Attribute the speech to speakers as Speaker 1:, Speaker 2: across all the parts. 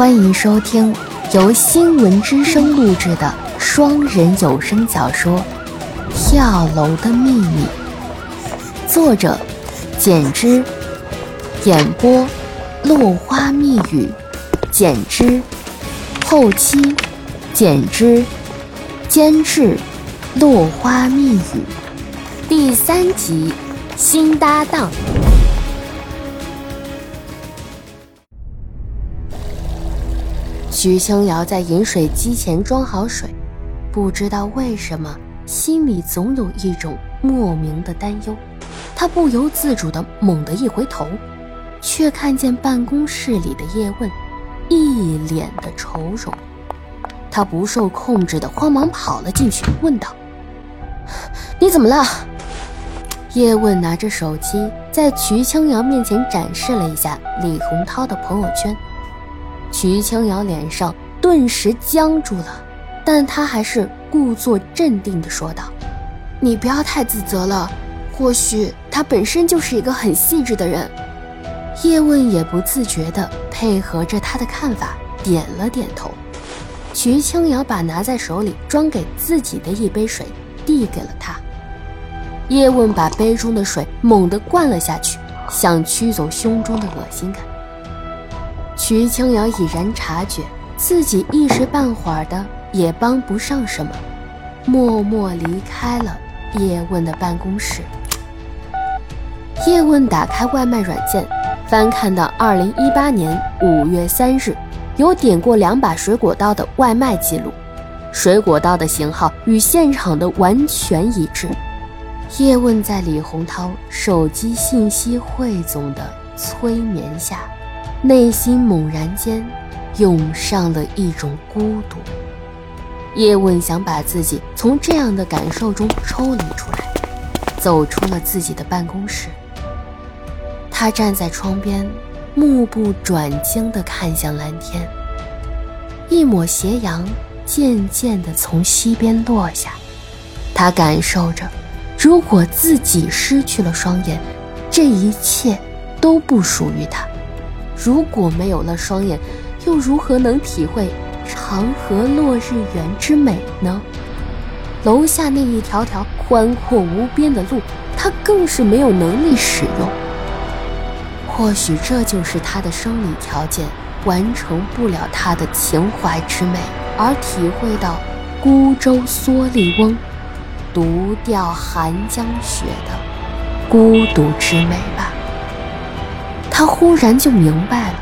Speaker 1: 欢迎收听由新闻之声录制的双人有声小说《跳楼的秘密》，作者简之，演播落花密语，简之，后期简之，监制落花密语，第三集新搭档。徐清瑶在饮水机前装好水，不知道为什么，心里总有一种莫名的担忧。她不由自主地猛地一回头，却看见办公室里的叶问，一脸的愁容。他不受控制的慌忙跑了进去，问道：“你怎么了？”叶问拿着手机在徐清瑶面前展示了一下李洪涛的朋友圈。徐清瑶脸上顿时僵住了，但她还是故作镇定地说道：“你不要太自责了，或许他本身就是一个很细致的人。”叶问也不自觉地配合着他的看法，点了点头。徐清瑶把拿在手里装给自己的一杯水递给了他，叶问把杯中的水猛地灌了下去，想驱走胸中的恶心感。徐清瑶已然察觉自己一时半会儿的也帮不上什么，默默离开了叶问的办公室。叶问打开外卖软件，翻看到二零一八年五月三日有点过两把水果刀的外卖记录，水果刀的型号与现场的完全一致。叶问在李洪涛手机信息汇总的催眠下。内心猛然间涌上了一种孤独。叶问想把自己从这样的感受中抽离出来，走出了自己的办公室。他站在窗边，目不转睛地看向蓝天。一抹斜阳渐渐地从西边落下，他感受着，如果自己失去了双眼，这一切都不属于他。如果没有了双眼，又如何能体会长河落日圆之美呢？楼下那一条条宽阔无边的路，他更是没有能力使用。或许这就是他的生理条件完成不了他的情怀之美，而体会到孤舟蓑笠翁，独钓寒江雪的孤独之美吧。他忽然就明白了，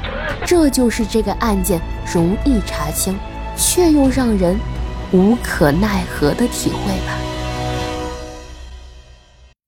Speaker 1: 这就是这个案件容易查清，却又让人无可奈何的体会吧。